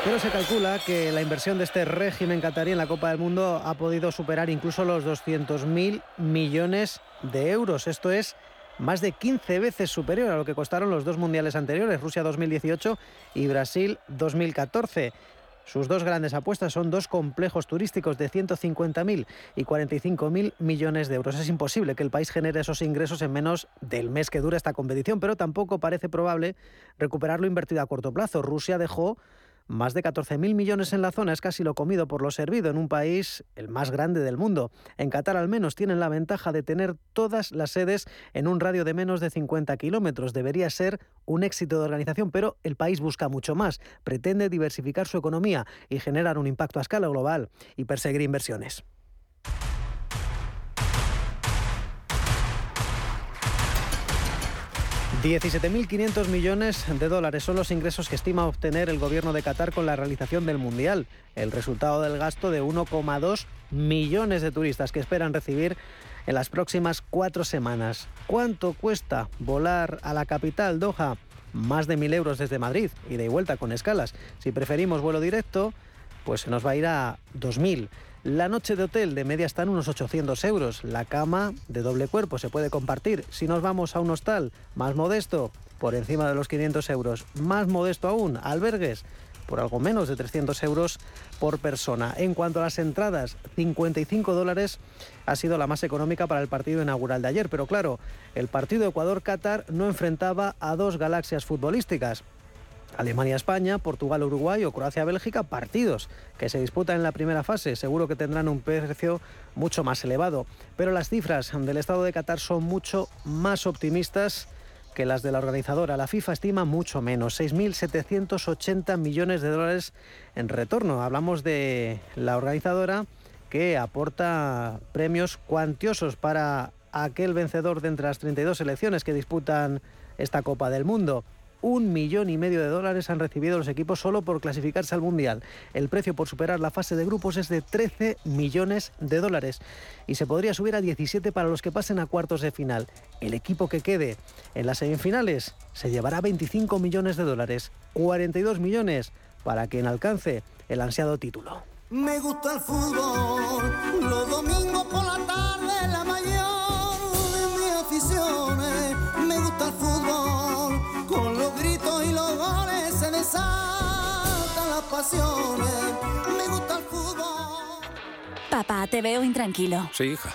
Pero se calcula que la inversión de este régimen catarí en la Copa del Mundo ha podido superar incluso los 200.000 millones de euros. Esto es más de 15 veces superior a lo que costaron los dos mundiales anteriores, Rusia 2018 y Brasil 2014. Sus dos grandes apuestas son dos complejos turísticos de 150.000 y 45.000 millones de euros. Es imposible que el país genere esos ingresos en menos del mes que dura esta competición, pero tampoco parece probable recuperar lo invertido a corto plazo. Rusia dejó más de 14.000 millones en la zona es casi lo comido por lo servido en un país el más grande del mundo. En Qatar al menos tienen la ventaja de tener todas las sedes en un radio de menos de 50 kilómetros. Debería ser un éxito de organización, pero el país busca mucho más. Pretende diversificar su economía y generar un impacto a escala global y perseguir inversiones. 17.500 millones de dólares son los ingresos que estima obtener el gobierno de Qatar con la realización del Mundial, el resultado del gasto de 1,2 millones de turistas que esperan recibir en las próximas cuatro semanas. ¿Cuánto cuesta volar a la capital, Doha? Más de 1.000 euros desde Madrid, y de vuelta con escalas. Si preferimos vuelo directo, pues se nos va a ir a 2.000. La noche de hotel de media está en unos 800 euros. La cama de doble cuerpo se puede compartir. Si nos vamos a un hostal más modesto, por encima de los 500 euros. Más modesto aún, albergues por algo menos de 300 euros por persona. En cuanto a las entradas, 55 dólares ha sido la más económica para el partido inaugural de ayer. Pero claro, el partido Ecuador-Qatar no enfrentaba a dos galaxias futbolísticas. Alemania-España, Portugal-Uruguay o Croacia-Bélgica, partidos que se disputan en la primera fase. Seguro que tendrán un precio mucho más elevado. Pero las cifras del Estado de Qatar son mucho más optimistas que las de la organizadora. La FIFA estima mucho menos, 6.780 millones de dólares en retorno. Hablamos de la organizadora que aporta premios cuantiosos para aquel vencedor de entre las 32 selecciones que disputan esta Copa del Mundo un millón y medio de dólares han recibido los equipos solo por clasificarse al Mundial. El precio por superar la fase de grupos es de 13 millones de dólares y se podría subir a 17 para los que pasen a cuartos de final. El equipo que quede en las semifinales se llevará 25 millones de dólares, 42 millones para quien alcance el ansiado título. Me gusta el fútbol, los domingos por la tarde, la mayor de mis aficiones. Me gusta el fútbol, pasiones. Me gusta el fútbol. Papá, te veo intranquilo. Sí, hija.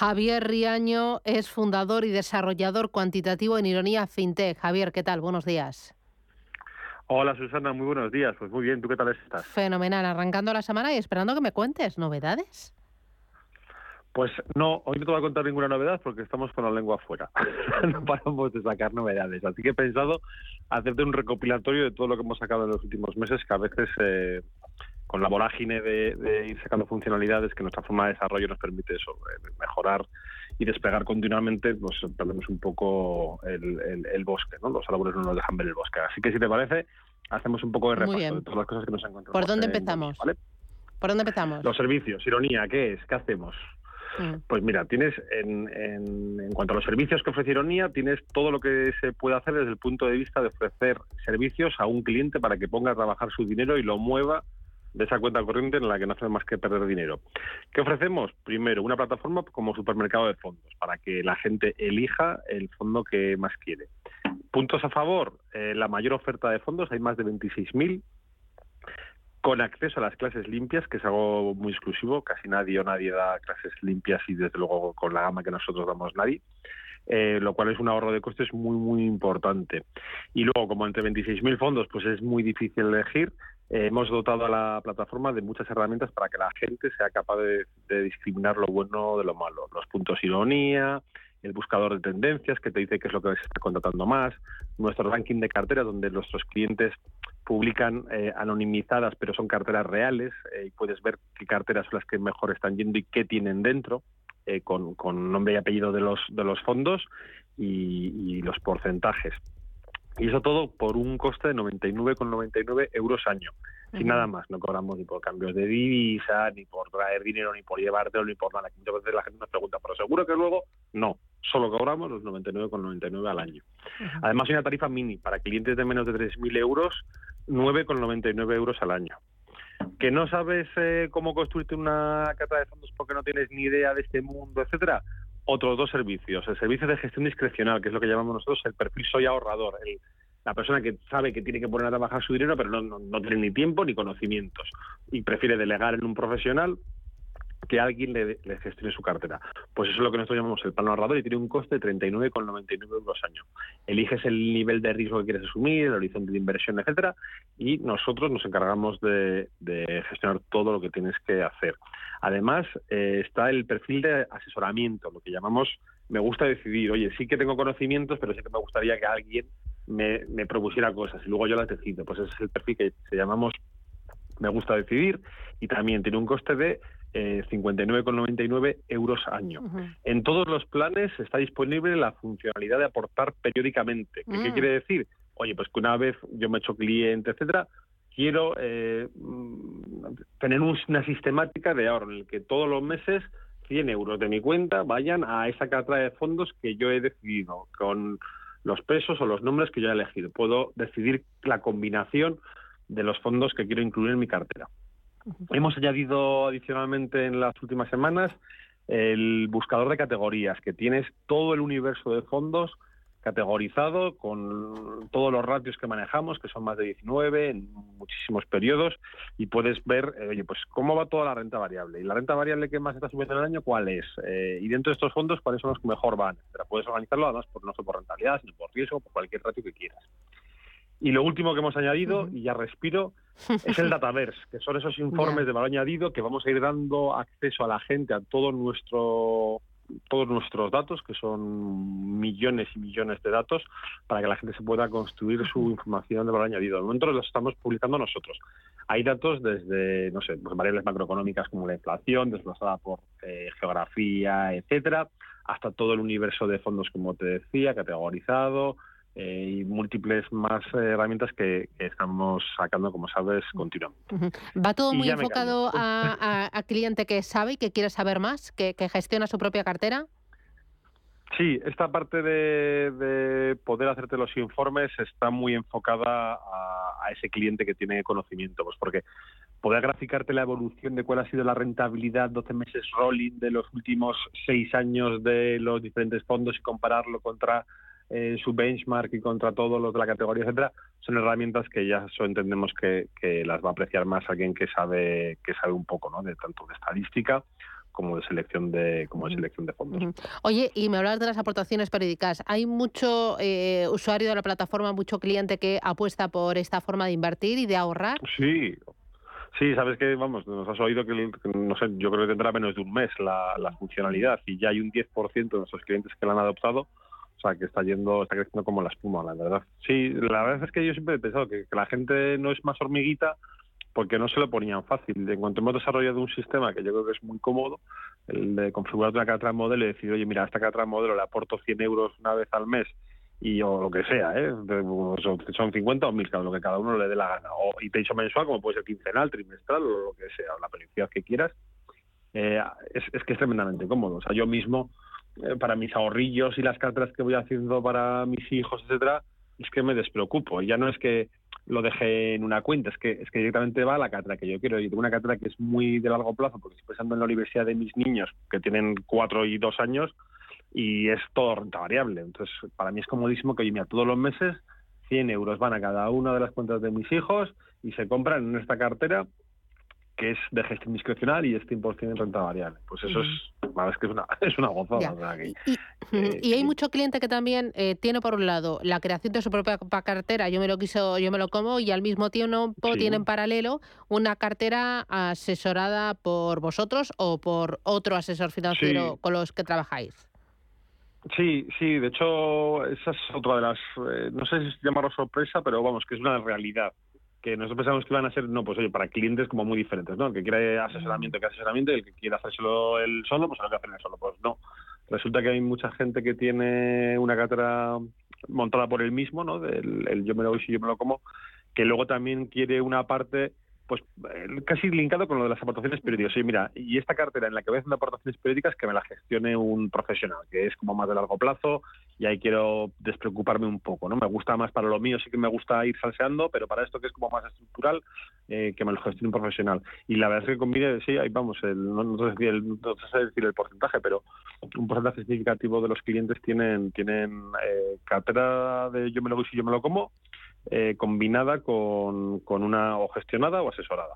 Javier Riaño es fundador y desarrollador cuantitativo en Ironía FinTech. Javier, ¿qué tal? Buenos días. Hola Susana, muy buenos días. Pues muy bien, ¿tú qué tal estás? Fenomenal, arrancando la semana y esperando que me cuentes novedades. Pues no, hoy no te voy a contar ninguna novedad porque estamos con la lengua afuera. no paramos de sacar novedades. Así que he pensado hacerte un recopilatorio de todo lo que hemos sacado en los últimos meses, que a veces eh, con la vorágine de, ir sacando funcionalidades que nuestra forma de desarrollo nos permite eso, eh, mejorar y despegar continuamente, pues perdemos un poco el, bosque, ¿no? Los árboles no nos dejan ver el bosque. Así que si te parece, hacemos un poco de repaso de todas las cosas que nos encontramos. ¿Por dónde empezamos? ¿Por dónde empezamos? Los servicios, ironía, ¿qué es? ¿Qué hacemos? Mm. Pues mira, tienes en, en, en, cuanto a los servicios que ofrece Ironía, tienes todo lo que se puede hacer desde el punto de vista de ofrecer servicios a un cliente para que ponga a trabajar su dinero y lo mueva de esa cuenta corriente en la que no hace más que perder dinero. ¿Qué ofrecemos? Primero, una plataforma como supermercado de fondos, para que la gente elija el fondo que más quiere. Puntos a favor, eh, la mayor oferta de fondos, hay más de 26.000, con acceso a las clases limpias, que es algo muy exclusivo, casi nadie o nadie da clases limpias y desde luego con la gama que nosotros damos nadie. Eh, lo cual es un ahorro de costes muy, muy importante. Y luego, como entre 26.000 fondos, pues es muy difícil elegir, eh, hemos dotado a la plataforma de muchas herramientas para que la gente sea capaz de, discriminar lo bueno de lo malo. Los puntos ironía, el buscador de tendencias que te dice qué es lo que se está contratando más, nuestro ranking de carteras donde nuestros clientes publican eh, anonimizadas pero son carteras reales eh, y puedes ver qué carteras son las que mejor están yendo y qué tienen dentro con, nombre y apellido de los, de los fondos y los porcentajes. Y eso todo por un coste de 99,99 euros año. Sin nada más, no cobramos ni por cambios de divisa, ni por traer dinero, ni por llevártelo, ni por nada. Muchas veces la gente nos pregunta, pero seguro que luego no, solo cobramos los 99,99 al año. Además hay una tarifa mini para clientes de menos de 3.000 euros, 9,99 euros al año. Que no sabes eh, cómo construirte una carta de fondos porque no tienes ni idea de este mundo, etcétera, otros dos servicios. El servicio de gestión discrecional, que es lo que llamamos nosotros el perfil soy ahorrador. la persona que sabe que tiene que poner a trabajar su dinero, pero no, no, tiene ni tiempo ni conocimientos y prefiere delegar en un profesional que alguien le, gestione su cartera. Pues eso es lo que nosotros llamamos el plano ahorrador y tiene un coste de 39,99 euros año. Eliges el nivel de riesgo que quieres asumir, el horizonte de inversión, etcétera, y nosotros nos encargamos de gestionar todo lo que tienes que hacer. Además, eh, está el perfil de asesoramiento, lo que llamamos me gusta decidir. Oye, sí que tengo conocimientos, pero sí que me gustaría que alguien me, propusiera cosas y luego yo las decido. Pues ese es el perfil que se llamamos me gusta decidir y también tiene un coste de eh, 59,99 euros año. En todos los planes está disponible la funcionalidad de aportar periódicamente. ¿Qué, mm. quiere decir? Oye, pues que una vez yo me he hecho cliente, etcétera, quiero eh, mm, tener una sistemática de ahorro en el que todos los meses 100 euros de mi cuenta vayan a esa cartera de fondos que yo he decidido, con los pesos o los nombres que yo he elegido. Puedo decidir la combinación de los fondos que quiero incluir en mi cartera. Hemos añadido adicionalmente en las últimas semanas el buscador de categorías, que tienes todo el universo de fondos categorizado con todos los ratios que manejamos, que son más de 19 en muchísimos periodos, y puedes ver, eh, oye, pues cómo va toda la renta variable. Y la renta variable que más está subiendo en el año, ¿cuál es? Eh, y dentro de estos fondos, ¿cuáles son los que mejor van? Pero puedes organizarlo además por, no solo por rentabilidad, sino por riesgo, por cualquier ratio que quieras. Y lo último que hemos añadido, y ya respiro, es el Dataverse, que son esos informes de valor añadido que vamos a ir dando acceso a la gente a todo nuestro todos nuestros datos, que son millones y millones de datos, para que la gente se pueda construir su información de valor añadido. De momento los estamos publicando nosotros. Hay datos desde, no sé, pues variables macroeconómicas como la inflación, desplazada por eh, geografía, etcétera, hasta todo el universo de fondos, como te decía, categorizado, eh, y múltiples más herramientas que, estamos sacando, como sabes, continuamente. ¿Va todo muy enfocado a, cliente que sabe y que quiere saber más, que, gestiona su propia cartera? Sí, esta parte de, poder hacerte los informes está muy enfocada a, a, ese cliente que tiene conocimiento, pues porque poder graficarte la evolución de cuál ha sido la rentabilidad 12 meses rolling de los últimos seis años de los diferentes fondos y compararlo contra eh, su benchmark y contra todos los de la categoría, etcétera, son herramientas que ya entendemos que, las va a apreciar más alguien que sabe que sabe un poco, ¿no? De tanto de estadística como de selección de como de selección de fondos. Oye, y me hablabas de las aportaciones periódicas. ¿Hay mucho eh, usuario de la plataforma, mucho cliente que apuesta por esta forma de invertir y de ahorrar? Sí, Sí, sabes que, vamos, nos has oído que, no sé, yo creo que tendrá menos de un mes la, la funcionalidad y ya hay un 10% de nuestros clientes que la han adoptado. O sea, que está yendo, está creciendo como la espuma, la verdad. Sí, la verdad es que yo siempre he pensado que, la gente no es más hormiguita porque no se lo ponían fácil. En cuanto hemos desarrollado un sistema que yo creo que es muy cómodo, el de configurar una cartera modelo y decir, oye, mira, a esta cartera modelo le aporto 100 euros una vez al mes y o lo que sea, ¿eh? son 50 o 1000, lo que cada uno le dé la gana. O, y te mensual, como puede ser quincenal, trimestral o lo que sea, o la periodicidad que quieras. Eh, es, que es tremendamente cómodo. O sea, yo mismo para mis ahorrillos y las carteras que voy haciendo para mis hijos, etcétera, es que me despreocupo. Ya no es que lo deje en una cuenta, es que, es que directamente va a la cartera que yo quiero. Y tengo una cartera que es muy de largo plazo, porque estoy pensando en la universidad de mis niños, que tienen cuatro y dos años, y es todo renta variable. Entonces, para mí es comodísimo que, oye, mira, todos los meses 100 euros van a cada una de las cuentas de mis hijos y se compran en esta cartera que es de gestión discrecional y es 100% en renta variable. Pues eso es, que es una, es una gozada. y, hay mucho cliente que también eh, tiene por un lado la creación de su propia cartera, yo me lo quiso, yo me lo como, y al mismo tiempo tiene en paralelo una cartera asesorada por vosotros o por otro asesor financiero con los que trabajáis. Sí, sí, de hecho, esa es otra de las, eh, no sé si llamarlo sorpresa, pero vamos, que es una realidad que nosotros pensamos que van a ser, no, pues oye, para clientes como muy diferentes, ¿no? El que quiere asesoramiento, que asesoramiento, y el que quiere hacérselo él solo, pues lo que hacer él solo. Pues no. Resulta que hay mucha gente que tiene una cartera montada por él mismo, ¿no? Del el yo me lo voy si yo me lo como, que luego también quiere una parte pues eh, casi linkado con lo de las aportaciones periódicas. Sí, mira, y esta cartera en la que voy haciendo aportaciones periódicas que me la gestione un profesional, que es como más de largo plazo y ahí quiero despreocuparme un poco, ¿no? Me gusta más para lo mío, sí que me gusta ir salseando, pero para esto que es como más estructural, eh, que me lo gestione un profesional. Y la verdad es que combine, sí, ahí vamos, no, sé decir el, no, sé decir el porcentaje, pero un porcentaje significativo de los clientes tienen tienen eh, cartera de yo me lo voy si yo me lo como, eh, combinada con, con, una o gestionada o asesorada.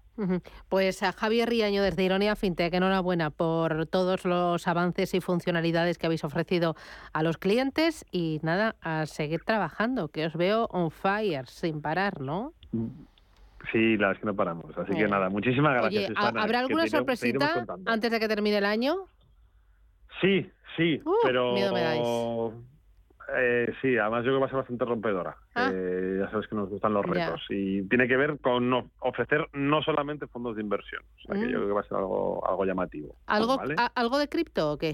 Pues a Javier Riaño desde Ironia FinTech, enhorabuena por todos los avances y funcionalidades que habéis ofrecido a los clientes y nada, a seguir trabajando, que os veo on fire, sin parar, ¿no? Sí, la verdad es que no paramos. Así que nada, muchísimas gracias. ¿Habrá alguna sorpresita antes de que termine el año? Sí, sí, uh, pero... Eh, sí, además yo creo que va a ser bastante rompedora. Ah. Eh, ya sabes que nos gustan los retos. Y tiene que ver con ofrecer no solamente fondos de inversión. O sea, que yo mm. creo que va a ser algo, algo llamativo. ¿Algo, ¿Algo de cripto o qué?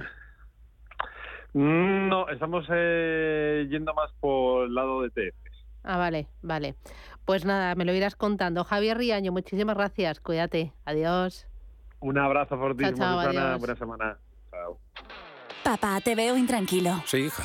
Mm, no, estamos eh, yendo más por el lado de TFs. Ah, vale, vale. Pues nada, me lo irás contando. Javier Riaño, muchísimas gracias. Cuídate. Adiós. Un abrazo fortísimo, chao, Buena semana. Chao. Papá, te veo intranquilo. Sí, hija.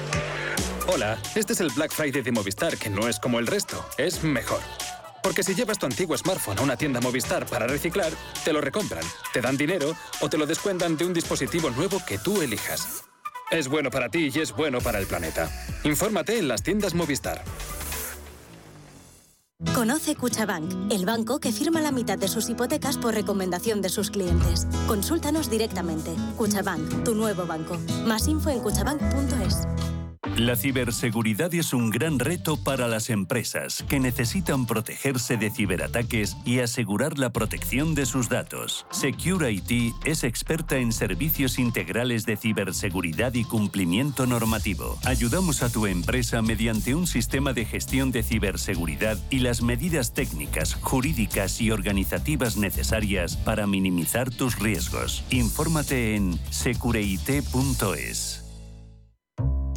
Hola, este es el Black Friday de Movistar, que no es como el resto, es mejor. Porque si llevas tu antiguo smartphone a una tienda Movistar para reciclar, te lo recompran, te dan dinero o te lo descuentan de un dispositivo nuevo que tú elijas. Es bueno para ti y es bueno para el planeta. Infórmate en las tiendas Movistar. Conoce Cuchabank, el banco que firma la mitad de sus hipotecas por recomendación de sus clientes. Consúltanos directamente. Cuchabank, tu nuevo banco. Más info en cuchabank.es. La ciberseguridad es un gran reto para las empresas que necesitan protegerse de ciberataques y asegurar la protección de sus datos. Secure IT es experta en servicios integrales de ciberseguridad y cumplimiento normativo. Ayudamos a tu empresa mediante un sistema de gestión de ciberseguridad y las medidas técnicas, jurídicas y organizativas necesarias para minimizar tus riesgos. Infórmate en secureit.es.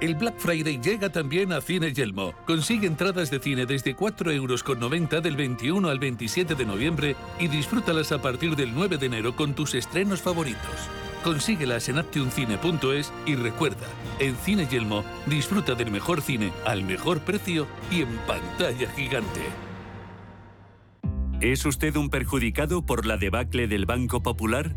El Black Friday llega también a Cine Yelmo. Consigue entradas de cine desde 4,90 euros del 21 al 27 de noviembre y disfrútalas a partir del 9 de enero con tus estrenos favoritos. Consíguelas en aptioncine.es y recuerda, en Cine Yelmo disfruta del mejor cine al mejor precio y en pantalla gigante. ¿Es usted un perjudicado por la debacle del Banco Popular?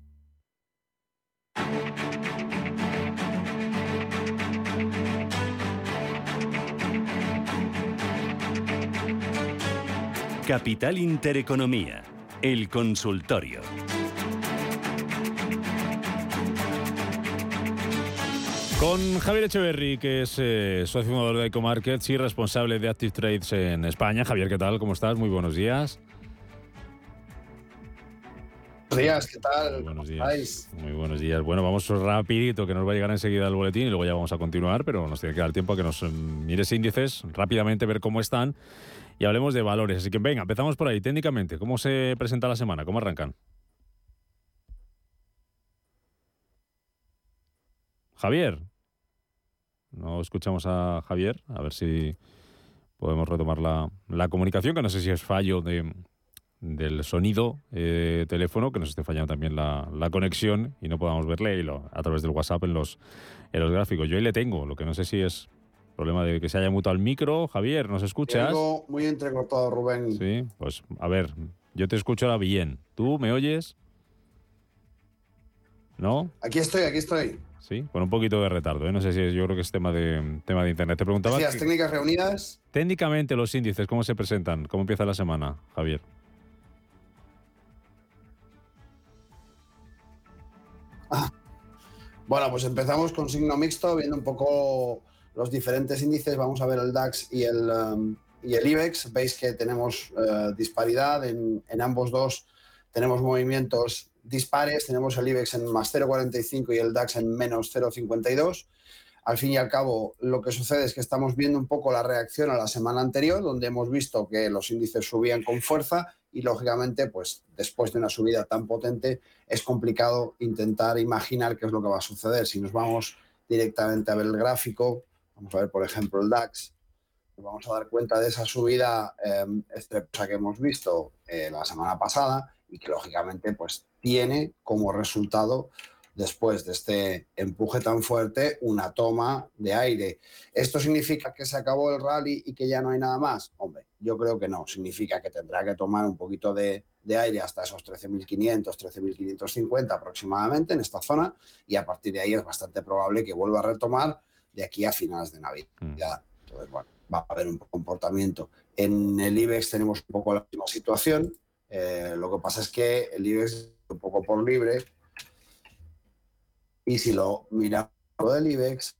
Capital Intereconomía, el consultorio. Con Javier Echeverry, que es eh, socio fundador de EcoMarkets y responsable de Active Trades en España. Javier, ¿qué tal? ¿Cómo estás? Muy buenos días. Buenos días, ¿qué tal? Muy buenos días. Muy buenos días. Bueno, vamos rapidito, que nos va a llegar enseguida el boletín y luego ya vamos a continuar, pero nos tiene que dar tiempo a que nos mm, mires índices rápidamente, ver cómo están y hablemos de valores. Así que venga, empezamos por ahí. Técnicamente, ¿cómo se presenta la semana? ¿Cómo arrancan? Javier. No escuchamos a Javier. A ver si podemos retomar la, comunicación, que no sé si es fallo de, del sonido eh, teléfono, que nos esté fallando también la, conexión y no podamos verle a través del WhatsApp en los, en los gráficos. Yo ahí le tengo, lo que no sé si es Problema de que se haya mutado el micro. Javier, ¿nos escuchas? Tengo muy entrecortado, Rubén. Sí, pues a ver, yo te escucho ahora bien. ¿Tú me oyes? ¿No? Aquí estoy, aquí estoy. Sí, con un poquito de retardo. ¿eh? No sé si es, yo creo que es tema de, tema de internet. Te preguntaba. ¿Las técnicas reunidas? Técnicamente, los índices, ¿cómo se presentan? ¿Cómo empieza la semana, Javier? Ah. Bueno, pues empezamos con signo mixto, viendo un poco los diferentes índices. Vamos a ver el DAX y el, um, y el IBEX. Veis que tenemos uh, disparidad en, en, ambos dos. Tenemos movimientos dispares. Tenemos el IBEX en más 0,45 y el DAX en menos 0,52. Al fin y al cabo, lo que sucede es que estamos viendo un poco la reacción a la semana anterior, donde hemos visto que los índices subían con fuerza y lógicamente, pues después de una subida tan potente, es complicado intentar imaginar qué es lo que va a suceder. Si nos vamos directamente a ver el gráfico, vamos a ver, por ejemplo, el DAX, vamos a dar cuenta de esa subida eh, que hemos visto eh, la semana pasada y que lógicamente pues tiene como resultado después de este empuje tan fuerte, una toma de aire. ¿Esto significa que se acabó el rally y que ya no hay nada más? Hombre, yo creo que no. Significa que tendrá que tomar un poquito de, aire hasta esos 13.500, 13.550 aproximadamente en esta zona y a partir de ahí es bastante probable que vuelva a retomar de aquí a finales de Navidad. Mm. Entonces, bueno, va a haber un comportamiento. En el IBEX tenemos un poco la misma situación. Eh, lo que pasa es que el IBEX un poco por libre y si lo miramos del IBEX,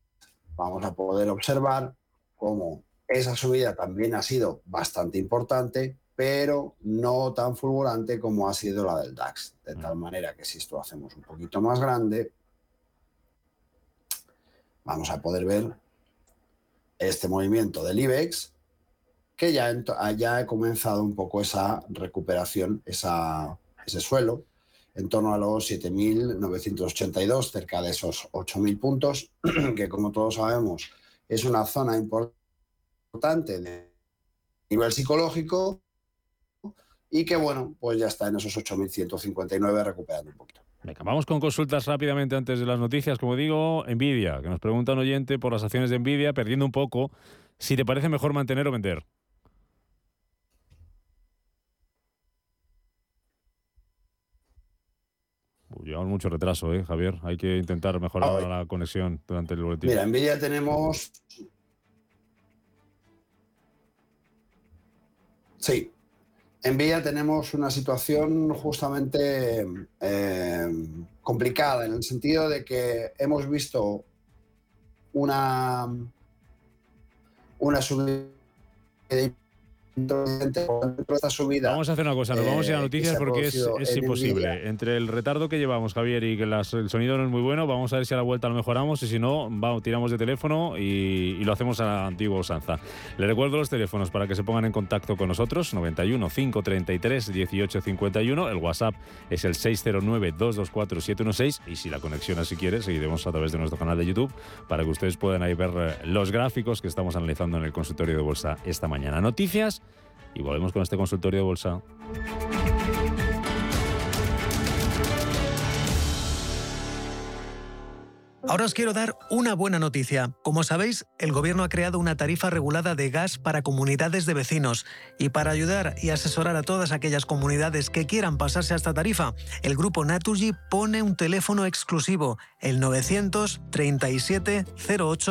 vamos a poder observar cómo esa subida también ha sido bastante importante, pero no tan fulgurante como ha sido la del DAX. De tal manera que si esto lo hacemos un poquito más grande, vamos a poder ver este movimiento del IBEX, que ya, ya ha comenzado un poco esa recuperación, esa, ese suelo, en torno a los 7.982, cerca de esos 8.000 puntos, que como todos sabemos es una zona importante de nivel psicológico y que bueno, pues ya está en esos 8.159 recuperando un poquito. Venga, vamos con consultas rápidamente antes de las noticias. Como digo, Nvidia, que nos pregunta un oyente por las acciones de Nvidia, perdiendo un poco, si te parece mejor mantener o vender. llevamos mucho retraso, ¿eh, Javier? Hay que intentar mejorar la conexión durante el boletín. Mira, Nvidia tenemos... Sí, en Nvidia tenemos una situación justamente eh, complicada, en el sentido de que hemos visto una, una subida Vamos a hacer una cosa, nos vamos a ir a eh, noticias porque es, imposible. Entre el retardo que llevamos, Javier, y que el sonido no es muy bueno, vamos a ver si a la vuelta lo mejoramos y si no, vamos, tiramos de teléfono y, lo hacemos a la antigua usanza. Le recuerdo los teléfonos para que se pongan en contacto con nosotros, 91 533 1851, el WhatsApp es el 609 224 716 y si la conexión así quiere, seguiremos a través de nuestro canal de YouTube para que ustedes puedan ahí ver los gráficos que estamos analizando en el consultorio de bolsa esta mañana. Noticias y volvemos con este consultorio de bolsa. Ahora os quiero dar una buena noticia. Como sabéis, el gobierno ha creado una tarifa regulada de gas para comunidades de vecinos. Y para ayudar y asesorar a todas aquellas comunidades que quieran pasarse a esta tarifa, el grupo Naturgy pone un teléfono exclusivo, el 937 08